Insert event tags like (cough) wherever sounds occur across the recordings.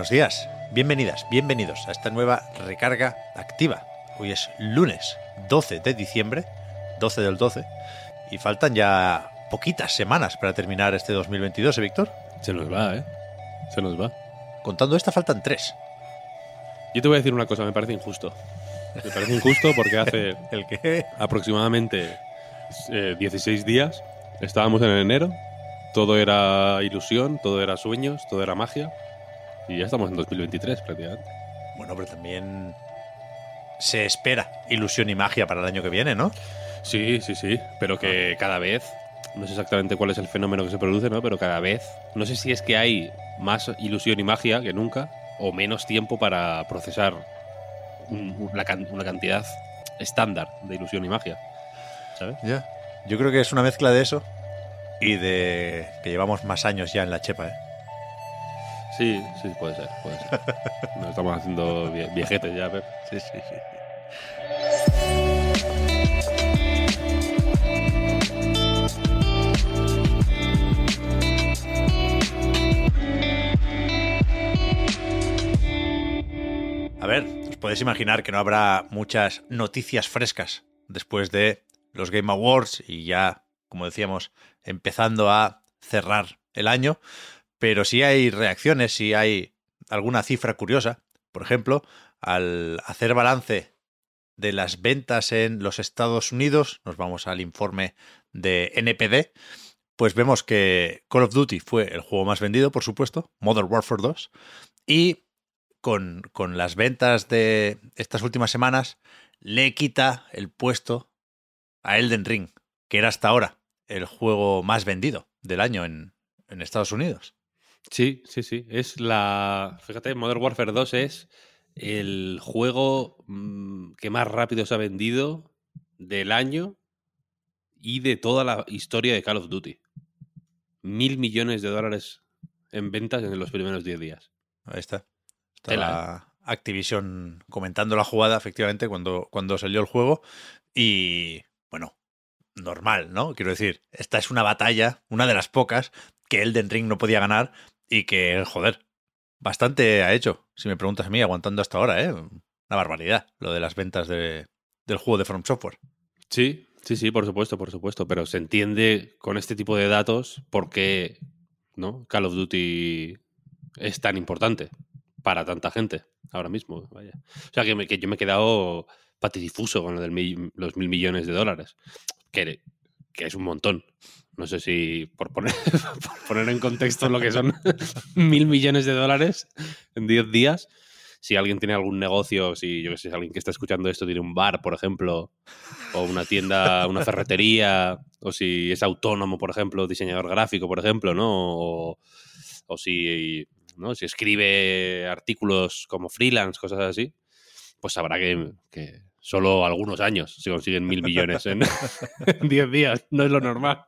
Buenos días, bienvenidas, bienvenidos a esta nueva recarga activa. Hoy es lunes 12 de diciembre, 12 del 12, y faltan ya poquitas semanas para terminar este 2022, ¿eh, Víctor? Se nos va, ¿eh? Se nos va. Contando esta faltan tres. Yo te voy a decir una cosa, me parece injusto. Me parece injusto porque hace (laughs) ¿El qué? aproximadamente eh, 16 días estábamos en enero, todo era ilusión, todo era sueños, todo era magia, y ya estamos en 2023 prácticamente. Bueno, pero también se espera ilusión y magia para el año que viene, ¿no? Sí, sí, sí, pero que cada vez, no sé exactamente cuál es el fenómeno que se produce, ¿no? Pero cada vez, no sé si es que hay más ilusión y magia que nunca, o menos tiempo para procesar un- una, can- una cantidad estándar de ilusión y magia. ¿Sabes? Ya. Yo creo que es una mezcla de eso y de que llevamos más años ya en la chepa, ¿eh? Sí, sí, puede ser, puede ser. (laughs) Nos estamos haciendo vie- viejetes ya, Pep. Sí, sí, sí. A ver, os podéis imaginar que no habrá muchas noticias frescas después de los Game Awards y ya, como decíamos, empezando a cerrar el año, pero sí hay reacciones, sí hay alguna cifra curiosa. Por ejemplo, al hacer balance de las ventas en los Estados Unidos, nos vamos al informe de NPD, pues vemos que Call of Duty fue el juego más vendido, por supuesto, Modern Warfare 2, y con, con las ventas de estas últimas semanas le quita el puesto a Elden Ring, que era hasta ahora el juego más vendido del año en, en Estados Unidos. Sí, sí, sí. Es la. Fíjate, Modern Warfare 2 es el juego mm, que más rápido se ha vendido del año y de toda la historia de Call of Duty. Mil millones de dólares en ventas en los primeros 10 días. Ahí está. Está Tela, la Activision comentando la jugada, efectivamente, cuando, cuando salió el juego. Y bueno, normal, ¿no? Quiero decir, esta es una batalla, una de las pocas, que Elden Ring no podía ganar y que, joder, bastante ha hecho, si me preguntas a mí, aguantando hasta ahora, ¿eh? Una barbaridad lo de las ventas de- del juego de From Software. Sí, sí, sí, por supuesto, por supuesto. Pero se entiende con este tipo de datos por qué ¿no? Call of Duty es tan importante para tanta gente ahora mismo. Vaya. O sea, que, me- que yo me he quedado patidifuso con lo de los mil millones de dólares. Que, que es un montón. No sé si, por poner, (laughs) por poner en contexto lo que son (laughs) mil millones de dólares en 10 días, si alguien tiene algún negocio, si yo que sé, si alguien que está escuchando esto tiene un bar, por ejemplo, o una tienda, una ferretería, o si es autónomo, por ejemplo, diseñador gráfico, por ejemplo, ¿no? O, si, ¿no? si escribe artículos como freelance, cosas así, pues sabrá que, que solo algunos años se consiguen mil millones en (laughs) en 10 días. No es lo normal.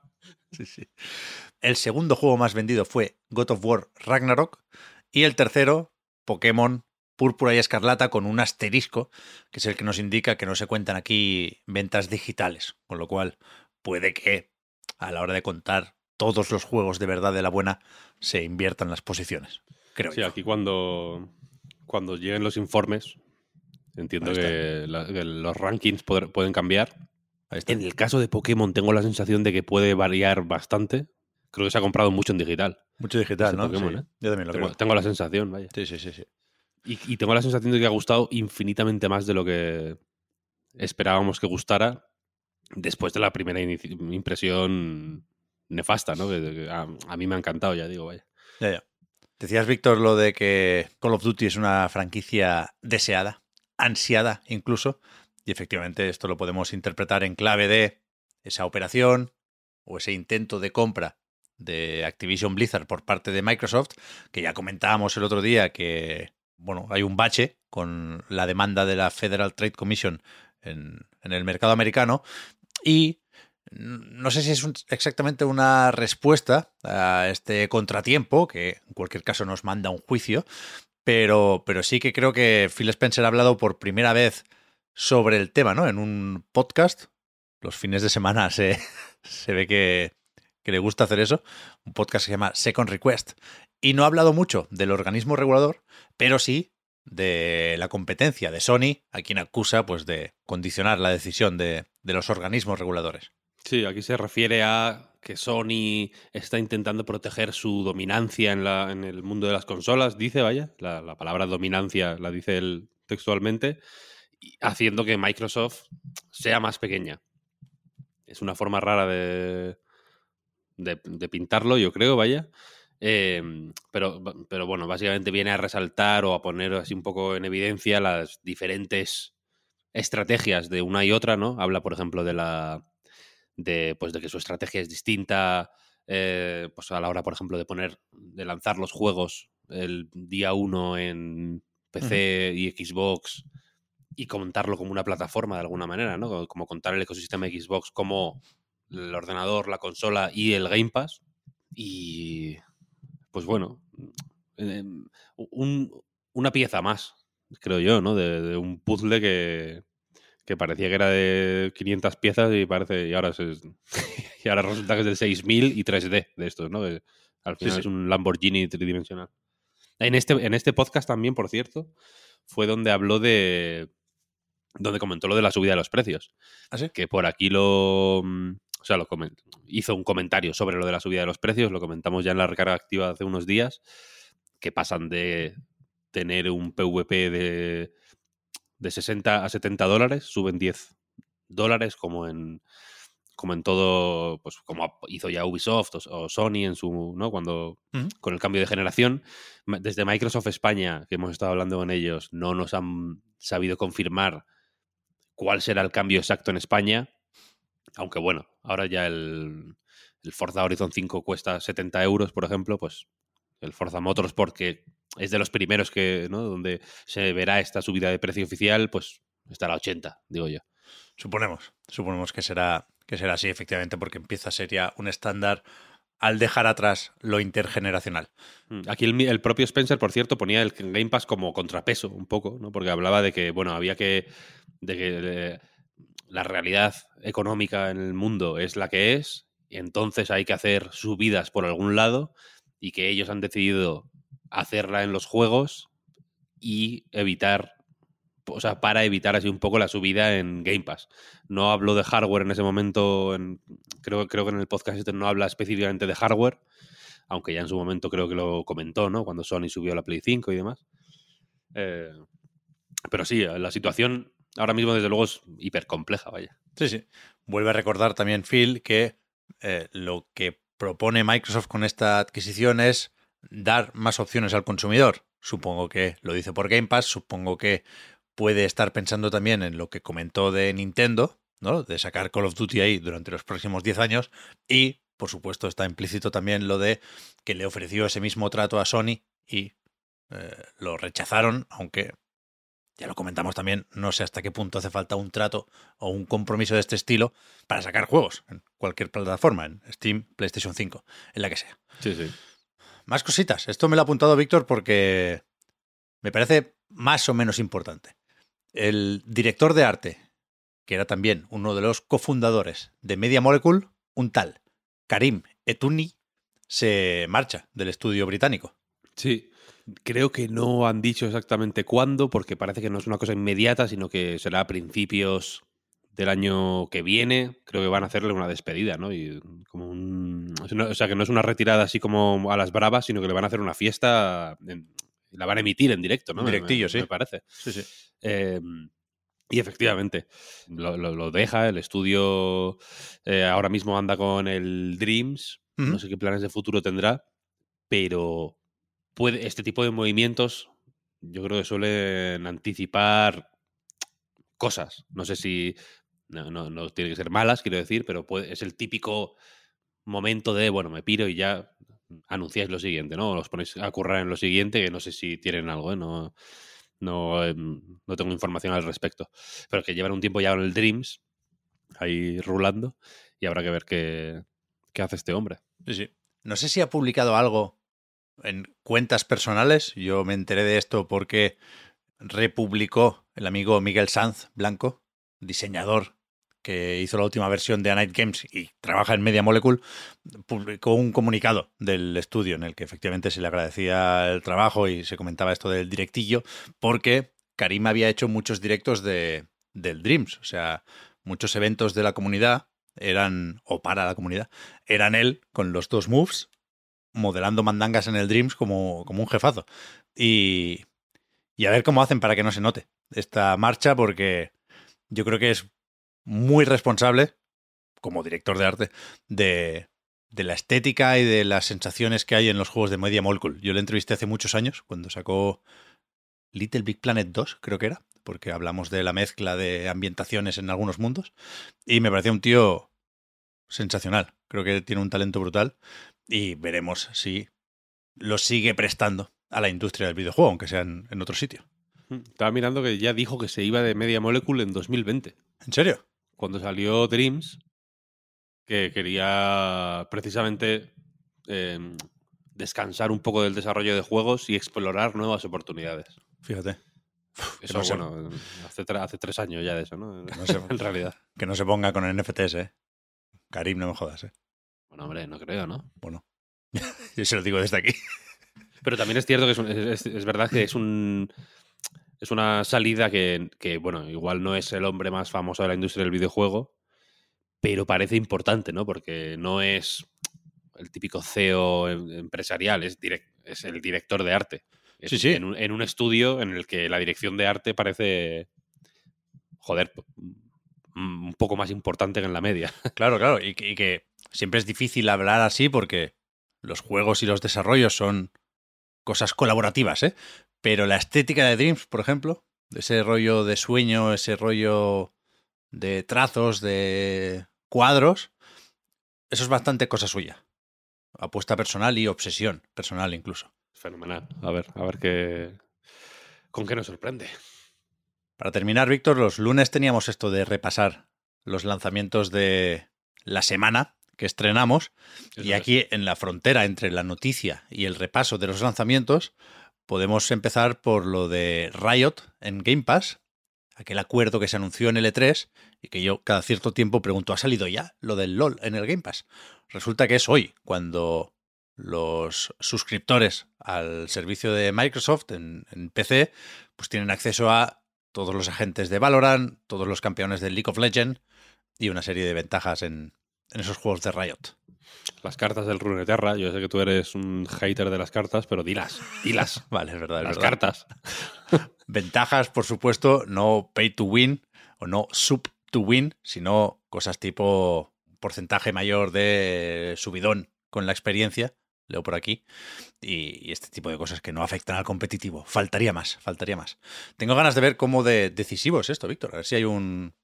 Sí, sí. El segundo juego más vendido fue God of War Ragnarok y el tercero, Pokémon Púrpura y Escarlata con un asterisco, que es el que nos indica que no se cuentan aquí ventas digitales, con lo cual puede que a la hora de contar todos los juegos de verdad de la buena se inviertan las posiciones. Creo Sí, yo. aquí cuando, cuando lleguen los informes, entiendo que, la- que los rankings poder- pueden cambiar. En el caso de Pokémon tengo la sensación de que puede variar bastante. Creo que se ha comprado mucho en digital. Mucho digital, ¿no? Pokémon, Sí, ¿eh? Yo también lo Tengo, creo. tengo la sensación, vaya. Sí, sí, sí, sí. Y, y tengo la sensación de que ha gustado infinitamente más de lo que esperábamos que gustara después de la primera impresión nefasta, ¿no? Que a, a mí me ha encantado, ya digo, vaya. Ya, ya. Decías, Víctor, lo de que Call of Duty es una franquicia deseada, ansiada incluso, y efectivamente esto lo podemos interpretar en clave de esa operación, o ese intento de compra de Activision Blizzard por parte de Microsoft, que ya comentábamos el otro día que, bueno, hay un bache con la demanda de la Federal Trade Commission en, en el mercado americano y no sé si es exactamente una respuesta a este contratiempo, que en cualquier caso nos manda un juicio, pero, pero sí que creo que Phil Spencer ha hablado por primera vez sobre el tema, ¿no? En un podcast. Los fines de semana se, (laughs) se ve que, que le gusta hacer eso. Un podcast que se llama Second Request. Y no ha hablado mucho del organismo regulador, pero sí de la competencia de Sony, a quien acusa pues de condicionar la decisión de, de los organismos reguladores. Sí, aquí se refiere a que Sony está intentando proteger su dominancia en, la, en el mundo de las consolas, dice, vaya, la, la palabra dominancia la dice él textualmente, haciendo que Microsoft sea más pequeña. Es una forma rara de, de, de pintarlo, yo creo, vaya. Eh, pero, pero bueno, básicamente viene a resaltar o a poner así un poco en evidencia las diferentes estrategias de una y otra, ¿no? Habla, por ejemplo, de la de, pues, de que su estrategia es distinta eh, pues a la hora, por ejemplo, de poner, de lanzar los juegos el día uno en PC uh -huh. y Xbox y contarlo como una plataforma de alguna manera, ¿no? Como contar el ecosistema de Xbox como el ordenador, la consola y el Game Pass. Y pues bueno, eh, un, una pieza más, creo yo, ¿no? De, de un puzzle que, que parecía que era de 500 piezas y parece y ahora es, (laughs) y ahora resulta que es de 6000 y 3D de estos, ¿no? Al final sí, sí. es un Lamborghini tridimensional. En este, en este podcast también, por cierto, fue donde habló de donde comentó lo de la subida de los precios. ¿Ah, sí? Que por aquí lo o sea, lo hizo un comentario sobre lo de la subida de los precios, lo comentamos ya en la recarga activa hace unos días, que pasan de tener un PVP de de 60 a 70 dólares, suben 10 dólares como en como en todo, pues como hizo ya Ubisoft o, o Sony en su, ¿no? Cuando, uh -huh. con el cambio de generación, desde Microsoft España, que hemos estado hablando con ellos, no nos han sabido confirmar cuál será el cambio exacto en España, aunque bueno, ahora ya el, el Forza Horizon 5 cuesta 70 euros, por ejemplo, pues el Forza Motorsport, que es de los primeros que, ¿no? Donde se verá esta subida de precio oficial, pues estará a 80, digo yo. Suponemos, suponemos que será, que será así, efectivamente, porque empieza a ser ya un estándar al dejar atrás lo intergeneracional. Mm, aquí el, el, propio Spencer, por cierto, ponía el Game Pass como contrapeso un poco, ¿no? Porque hablaba de que, bueno, había que. De que de, la realidad económica en el mundo es la que es, y entonces hay que hacer subidas por algún lado, y que ellos han decidido hacerla en los juegos y evitar, o sea, para evitar así un poco la subida en Game Pass. No hablo de hardware en ese momento, en, creo, creo que en el podcast este no habla específicamente de hardware, aunque ya en su momento creo que lo comentó, ¿no? Cuando Sony subió la Play 5 y demás. Eh, pero sí, la situación ahora mismo desde luego es hiper compleja, vaya. Sí, sí. Vuelve a recordar también Phil que eh, lo que propone Microsoft con esta adquisición es dar más opciones al consumidor. Supongo que lo dice por Game Pass, supongo que puede estar pensando también en lo que comentó de Nintendo, ¿no? De sacar Call of Duty ahí durante los próximos 10 años y, por supuesto, está implícito también lo de que le ofreció ese mismo trato a Sony y eh, lo rechazaron, aunque ya lo comentamos también, no sé hasta qué punto hace falta un trato o un compromiso de este estilo para sacar juegos en cualquier plataforma, en Steam, PlayStation 5, en la que sea. Sí, sí. Más cositas. Esto me lo ha apuntado Víctor porque me parece más o menos importante. El director de arte, que era también uno de los cofundadores de Media Molecule, un tal Karim Etuni, se marcha del estudio británico. Sí, creo que no han dicho exactamente cuándo, porque parece que no es una cosa inmediata, sino que será a principios del año que viene, creo que van a hacerle una despedida, ¿no? Y como un, o sea, que no es una retirada así como a las bravas, sino que le van a hacer una fiesta, en, la van a emitir en directo, ¿no? Directillo, me, sí. Me parece. Sí, sí. Eh, y efectivamente, lo, lo, lo, deja, el estudio eh, ahora mismo anda con el Dreams, uh -huh. no sé qué planes de futuro tendrá, pero puede, este tipo de movimientos yo creo que suelen anticipar cosas. No sé si no, no, tiene que ser malas, quiero decir, pero puede, es el típico momento de, bueno, me piro y ya anunciáis lo siguiente, ¿no? Os ponéis a currar en lo siguiente, que no sé si tienen algo, ¿eh? No, no, em, no tengo información al respecto. Pero que llevan un tiempo ya en el Dreams, ahí rulando, y habrá que ver qué, qué hace este hombre. Sí, sí. No sé si ha publicado algo en cuentas personales. Yo me enteré de esto porque republicó el amigo Miguel Sanz Blanco, diseñador que hizo la última versión de A Night Games y trabaja en Media Molecule, publicó un comunicado del estudio en el que efectivamente se le agradecía el trabajo y se comentaba esto del directillo, porque Karim había hecho muchos directos de, del Dreams, o sea, muchos eventos de la comunidad eran, o para la comunidad, eran él con los dos moves, modelando mandangas en el Dreams como, como un jefazo. Y, y a ver cómo hacen para que no se note esta marcha, porque yo creo que es muy responsable, como director de arte, de, de la estética y de las sensaciones que hay en los juegos de Media Molecule. Yo le entrevisté hace muchos años, cuando sacó Little Big Planet 2, creo que era, porque hablamos de la mezcla de ambientaciones en algunos mundos, y me parecía un tío sensacional. Creo que tiene un talento brutal y veremos si lo sigue prestando a la industria del videojuego, aunque sea en, en otro sitio. Estaba mirando que ya dijo que se iba de Media Molecule en 2020. ¿En serio? Cuando salió Dreams, que quería precisamente eh, descansar un poco del desarrollo de juegos y explorar nuevas oportunidades. Fíjate. Eso, no se- bueno, hace, tre- hace tres años ya de eso, ¿no? no se- (laughs) en realidad. Que no se ponga con NFTs, ¿eh? Karim, no me jodas, ¿eh? Bueno, hombre, no creo, ¿no? Bueno, (laughs) yo se lo digo desde aquí. Pero también es cierto que es, un- es- es verdad que es un es una salida que, que, bueno, igual no es el hombre más famoso de la industria del videojuego, pero parece importante, ¿no? Porque no es el típico CEO em- empresarial, es, direc- es el director de arte. Es Sí, sí. En un, en un estudio en el que la dirección de arte parece, joder, un poco más importante que en la media. Claro, claro, y que, y que siempre es difícil hablar así porque los juegos y los desarrollos son cosas colaborativas, ¿eh? Pero la estética de Dreams, por ejemplo, ese rollo de sueño, ese rollo de trazos, de cuadros, eso es bastante cosa suya. Apuesta personal y obsesión personal incluso. Fenomenal. A ver, a ver qué. ¿Con qué nos sorprende? Para terminar, Víctor, los lunes teníamos esto de repasar los lanzamientos de la semana que estrenamos. Eso y es. aquí, en la frontera entre la noticia y el repaso de los lanzamientos, podemos empezar por lo de Riot en Game Pass, aquel acuerdo que se anunció en L3 y que yo cada cierto tiempo pregunto, ¿ha salido ya lo del LOL en el Game Pass? Resulta que es hoy, cuando los suscriptores al servicio de Microsoft en, en PC, pues tienen acceso a todos los agentes de Valorant, todos los campeones de League of Legends y una serie de ventajas en, en esos juegos de Riot. Las cartas del Runeterra, yo sé que tú eres un hater de las cartas, pero dilas, dilas. (laughs) Vale, es verdad, es las verdad. cartas. (laughs) Ventajas, por supuesto, no pay to win o no sub to win, sino cosas tipo porcentaje mayor de subidón con la experiencia, leo por aquí, y, y este tipo de cosas que no afectan al competitivo. Faltaría más, faltaría más. Tengo ganas de ver cómo de decisivo es esto, Víctor, a ver si hay un,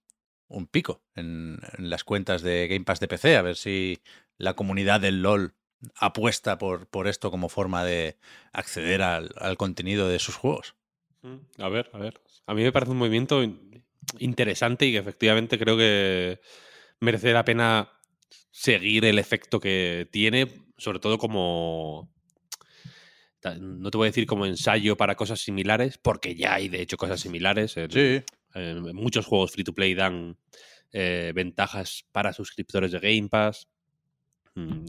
un pico en, en las cuentas de Game Pass de PC, a ver si la comunidad del LOL apuesta por, por esto como forma de acceder al, al contenido de sus juegos. Mm, A ver, a ver. A mí me parece un movimiento in- interesante y que efectivamente creo que merece la pena seguir el efecto que tiene, sobre todo como... No te voy a decir como ensayo para cosas similares, porque ya hay de hecho cosas similares. En, Sí, en muchos juegos free to play dan eh, ventajas para suscriptores de Game Pass. Mm,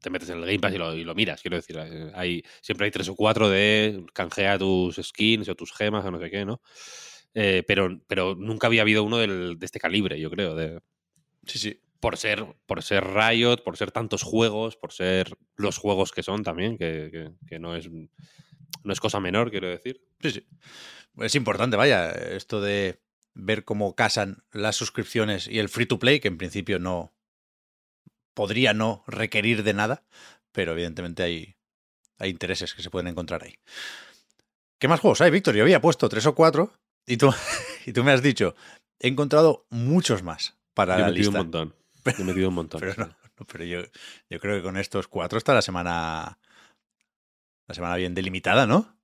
Te metes en el Game Pass y lo, y lo miras, quiero decir. eh, Hay, siempre hay tres o cuatro de canjea tus skins o tus gemas o no sé qué, ¿no? Eh, pero, pero nunca había habido uno del- de este calibre, yo creo. De, sí, sí. por ser, por ser Riot, por ser tantos juegos, por ser los juegos que son también, que, que- que no es no es cosa menor, quiero decir. Sí, sí. Es importante, vaya, esto de ver cómo casan las suscripciones y el free to play, que en principio no podría no requerir de nada, pero evidentemente hay, hay intereses que se pueden encontrar ahí. ¿Qué más juegos hay, Víctor? Yo había puesto tres o cuatro y tú, (laughs) y tú me has dicho, he encontrado muchos más para Yo he la metido lista. un montón. (laughs) Yo he metido un montón. Pero no, Pero yo, yo creo que con estos cuatro está la semana. La semana bien delimitada, ¿no?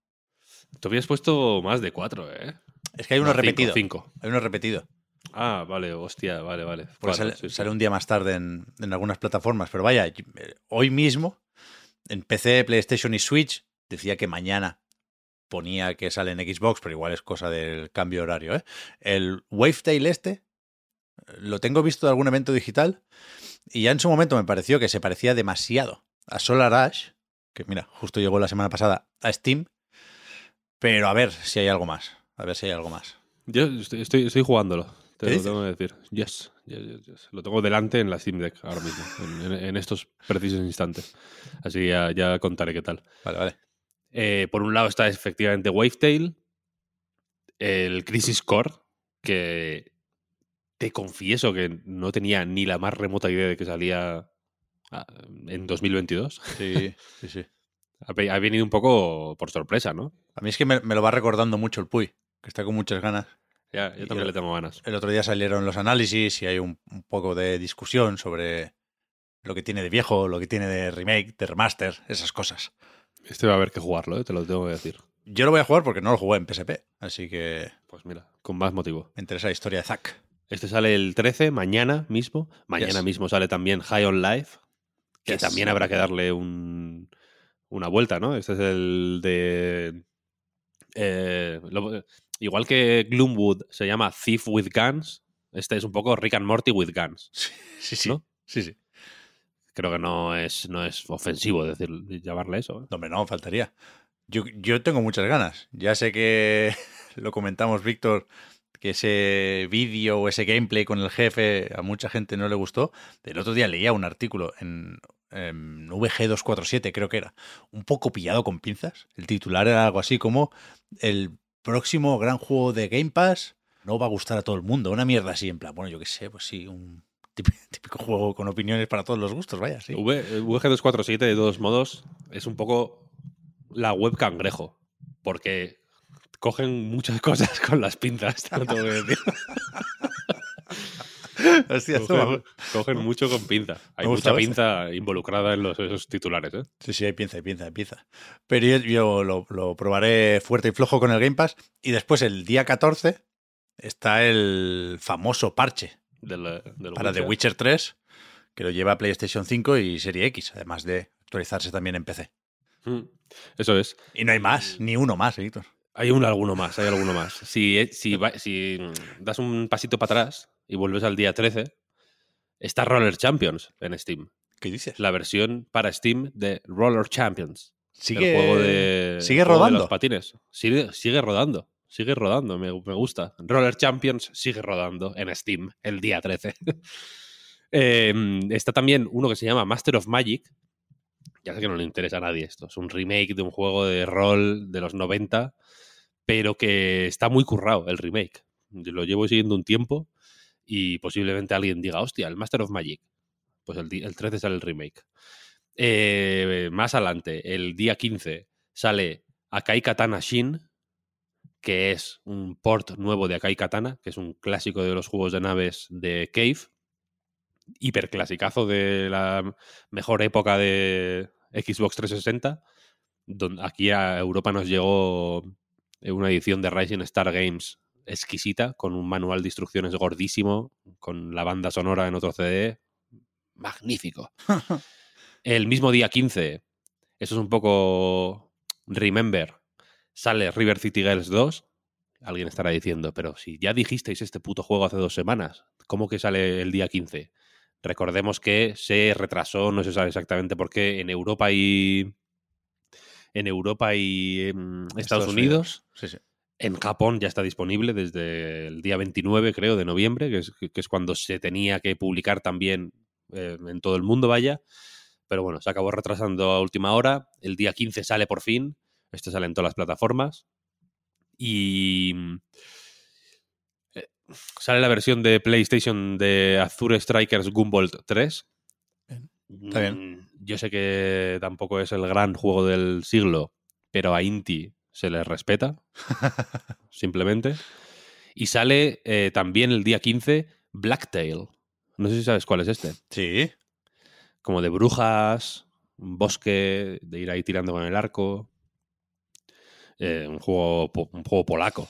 Tú habías puesto más de cuatro, ¿eh? Es que hay uno No, repetido. Cinco. Hay uno repetido. Ah, vale, hostia, vale, vale. Porque Cuatro, sale, sí, sí. sale un día más tarde en, en algunas plataformas. Pero vaya, eh, hoy mismo, en PC, PlayStation y Switch, decía que mañana ponía que sale en Xbox, pero igual es cosa del cambio horario. ¿eh? El Wavetail este, eh, lo tengo visto de algún evento digital y ya en su momento me pareció que se parecía demasiado a Solar Ash, que mira, justo llegó la semana pasada a Steam. Pero a ver si hay algo más. A ver si hay algo más. Yo estoy, estoy, estoy jugándolo, te ¿Qué lo dices? tengo que decir. Yes, yes, yes, yes. Lo tengo delante en la Steam Deck ahora mismo, en, en- en estos precisos instantes. Así que ya, ya contaré qué tal. Vale, vale. Eh, por un lado está efectivamente Wavetail, el Crisis Core, que te confieso que no tenía ni la más remota idea de que salía ah, en 2022. Sí, sí, sí. (laughs) Ha ve- ha venido un poco por sorpresa, ¿no? A mí es que me, me lo va recordando mucho el Puy, que está con muchas ganas. Ya, yo también el- le tengo ganas. El otro día salieron los análisis y hay un, un poco de discusión sobre lo que tiene de viejo, lo que tiene de remake, de remaster, esas cosas. Este va a haber que jugarlo, ¿eh? te lo tengo que decir. Yo lo voy a jugar porque no lo jugué en PSP, así que Pues mira, con más motivo. me interesa la historia de Zack. Este sale el 13, mañana mismo. Mañana Yes. mismo sale también High on Life, que Yes. también habrá que darle un, una vuelta, ¿no? Este es el de... eh, lo- igual que Gloomwood se llama Thief with Guns, este es un poco Rick and Morty with Guns. Sí, sí, ¿No? sí, sí. Creo que no es, no es ofensivo decir, llamarle eso. ¿eh? No, hombre, no, faltaría. Yo, yo tengo muchas ganas. Ya sé que (laughs) lo comentamos, Víctor, que ese vídeo o ese gameplay con el jefe a mucha gente no le gustó. El otro día leía un artículo en, en VG247, creo que era, un poco pillado con pinzas. El titular era algo así como el próximo gran juego de Game Pass no va a gustar a todo el mundo. Una mierda así, en plan, bueno, yo qué sé, pues sí, un típico, (laughs) típico juego con opiniones para todos los gustos, vaya, sí. V- VG247, de todos modos, es un poco la web cangrejo. Porque cogen muchas (laughs) cosas con las pinzas, te lo tengo que (laughs) decir. (laughs) Hostia, Cogen, cogen mucho con pinza. Hay mucha gustaba pinza involucrada en los, esos titulares, ¿eh? Sí, sí, hay pienza, hay pienza, hay pienza. Pero yo, yo lo, lo probaré fuerte y flojo con el Game Pass. Y después, el día 14, está el famoso parche para The Witcher 3, que lo lleva a PlayStation 5 y Serie X, además de actualizarse también en PC. Mm, Eso es. Y no hay más, ni uno más, Víctor. Hay un alguno más, hay alguno más. Si, eh, si mm, das un pasito para atrás y vuelves al día 13, está Roller Champions en Steam. ¿Qué dices? La versión para Steam de Roller Champions. Sigue, el juego de, sigue de rodando. los patines. Sigue, sigue rodando. Sigue rodando, me, me gusta. Roller Champions sigue rodando en Steam el día 13. (laughs) Eh, está también uno que se llama Master of Magic. Ya sé que no le interesa a nadie esto. Es un remake de un juego de rol de los 90, pero que está muy currado el remake. Yo lo llevo siguiendo un tiempo y posiblemente alguien diga, hostia, el Master of Magic. Pues el, el 13 sale el remake. Eh, más adelante, el día 15, sale Akai Katana Shin, que es un port nuevo de Akai Katana, que es un clásico de los juegos de naves de Cave. Hiperclasicazo de la mejor época de Xbox 360. Donde aquí a Europa nos llegó una edición de Rising Star Games exquisita, con un manual de instrucciones gordísimo, con la banda sonora en otro CD. Magnífico. (laughs) El mismo día 15, eso es un poco Remember, sale River City Girls 2. Alguien estará diciendo, pero si ya dijisteis este puto juego hace dos semanas, ¿cómo que sale el día 15? Recordemos que se retrasó, no se sabe exactamente por qué, en Europa y. En Europa y em, Estados, Unidos. Sí, sí. En Japón ya está disponible desde el día 29, creo, de noviembre, que es, que es cuando se tenía que publicar también eh, en todo el mundo, vaya. Pero bueno, se acabó retrasando a última hora. El día 15 sale por fin. Este sale en todas las plataformas. Y eh, sale la versión de PlayStation de Azure Strikers Gunvolt 3. Bien, está bien. Mm, Yo sé que tampoco es el gran juego del siglo, pero a Inti se le respeta, (laughs) simplemente. Y sale eh, también el día 15 Blacktail. No sé si sabes cuál es este. Sí. como de brujas, un bosque, de ir ahí tirando con el arco. Eh, un, juego, un juego polaco.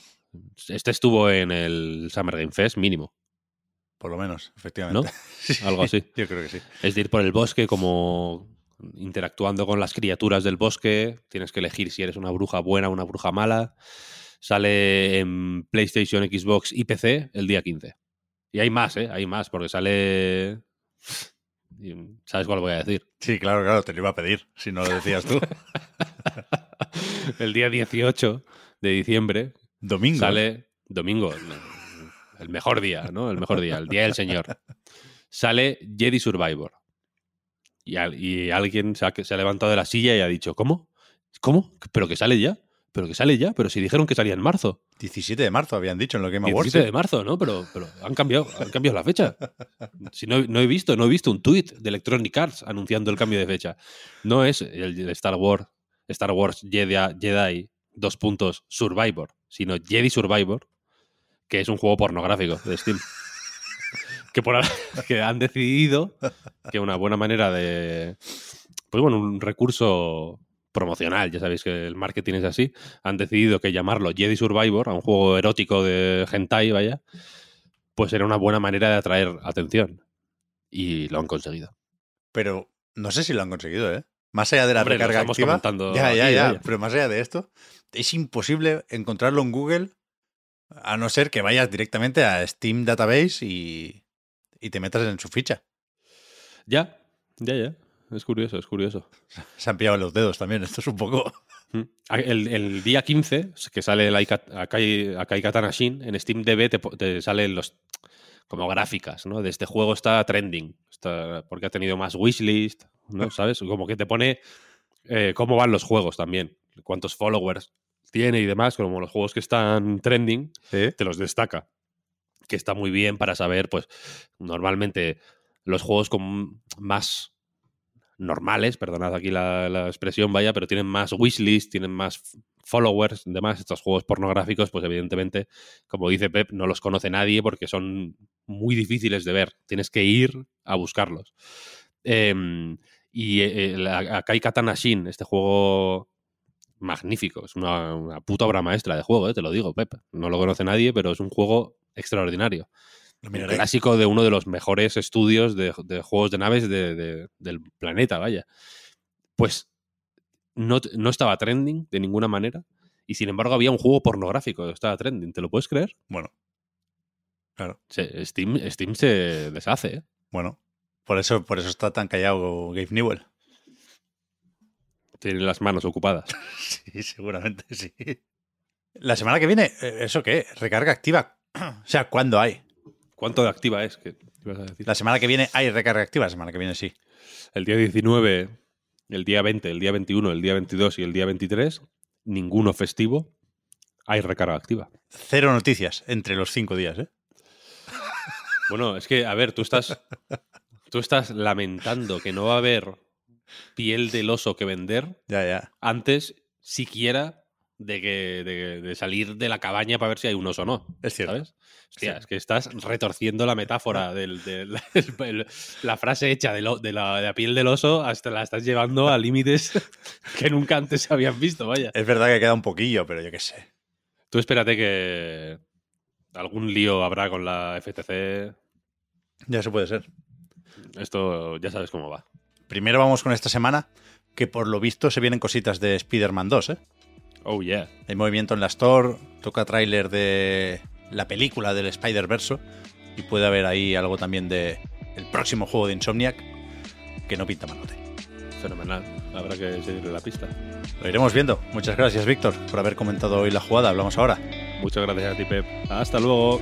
Este estuvo en el Summer Game Fest mínimo, Por lo menos, efectivamente. ¿no? (laughs) Algo así. Yo creo que sí. Es de ir por el bosque como interactuando con las criaturas del bosque. Tienes que elegir si eres una bruja buena o una bruja mala. Sale en PlayStation, Xbox y PC el día 15. Y hay más, ¿eh? Hay más, porque sale... ¿Sabes cuál voy a decir? Sí, claro, claro, te lo iba a pedir, si no lo decías tú. (laughs) el día 18 de diciembre Domingo. sale... Domingo. El mejor día, ¿no? El mejor día, el día del Señor. Sale Jedi Survivor. Y, al- y alguien se ha, se ha levantado de la silla y ha dicho, ¿cómo? ¿Cómo? ¿Pero que sale ya? ¿Pero que sale ya? Pero si dijeron que salía en marzo. 17 de marzo habían dicho en lo Game Awards. 17 ¿eh? de marzo, ¿no? Pero, pero han, cambiado, han cambiado la fecha. Si no, no he visto, no he visto un tuit de Electronic Arts anunciando el cambio de fecha. No es el, el Star Wars, Star Wars Jedi, Jedi, dos puntos, Survivor, sino Jedi Survivor, que es un juego pornográfico de Steam. Que, por, (laughs) que han decidido que una buena manera de. Pues bueno, un recurso promocional, ya sabéis que el marketing es así, han decidido que llamarlo Jedi Survivor, a un juego erótico de hentai, vaya, pues era una buena manera de atraer atención. Y lo han conseguido. Pero no sé si lo han conseguido, ¿eh? Más allá de la Hombre, recarga estamos activa. comentando Ya, ya, aquí, ya. vaya. Pero más allá de esto, es imposible encontrarlo en Google a no ser que vayas directamente a Steam Database y, y te metas en su ficha. Ya, ya, ya. Es curioso, es curioso. (laughs) Se han pillado los dedos también. Esto es un poco. Mm. El, el día 15, que sale el Akai, Akai Katana Shin, en SteamDB te, po- te salen los como gráficas, ¿no? De este juego está trending, está, porque ha tenido más wishlist, ¿no? (laughs) ¿Sabes? Como que te pone eh, cómo van los juegos también, cuántos followers tiene y demás, como los juegos que están trending, te los destaca. Que está muy bien para saber, pues, normalmente los juegos con más normales, perdonad aquí la, expresión, vaya, pero tienen más wishlist, tienen más followers, demás. Estos juegos pornográficos, pues evidentemente, como dice Pep, no los conoce nadie porque son muy difíciles de ver. Tienes que ir a buscarlos. Em, y eh, Akai Katana Shin, este juego magnífico, es una, una puta obra maestra de juego, eh, te lo digo, Pep. No lo conoce nadie, pero es un juego extraordinario. Un clásico de uno de los mejores estudios de, de juegos de naves de- de- del planeta, vaya. Pues no, no estaba trending de ninguna manera. Y sin embargo había un juego pornográfico que estaba trending. ¿Te lo puedes creer? Bueno. Claro. Se- Steam, Steam se deshace, ¿eh? Bueno. Por eso, por eso está tan callado Gabe Newell. Tiene las manos ocupadas. (laughs) Sí, seguramente sí. La semana que viene, eh, ¿eso qué? Recarga activa. O sea, ¿cuándo hay? ¿Cuánto de activa es? ¿Qué ibas a decir? La semana que viene hay recarga activa. La semana que viene sí. El día 19, el día 20, el día 21, el día 22 y el día 23, ninguno festivo, hay recarga activa. Cero noticias entre los cinco días, ¿eh? (laughs) Bueno, es que, a ver, tú estás, tú estás lamentando que no va a haber piel del oso que vender Ya, ya. antes siquiera de, que, de, de salir de la cabaña para ver si hay un oso o no. Es cierto. ¿Sabes? Hostia, Sí. es que estás retorciendo la metáfora del, del- (laughs) el- el- la frase hecha de, lo- de la, de la piel del oso hasta la estás llevando a límites (laughs) que nunca antes se habían visto, vaya. Es verdad que queda un poquillo, pero yo qué sé. Tú espérate que algún lío habrá con la FTC. Ya se puede ser. Esto ya sabes cómo va. Primero vamos con esta semana, que por lo visto se vienen cositas de Spider-Man 2, ¿eh? Oh, yeah. Hay movimiento en la Store, toca tráiler de la película del Spider-Verse y puede haber ahí algo también de el próximo juego de Insomniac que no pinta malote. Fenomenal. Habrá que seguirle la pista. Lo iremos viendo. Muchas gracias, Víctor, por haber comentado hoy la jugada. Hablamos ahora. Muchas gracias a ti, Pep. Hasta luego.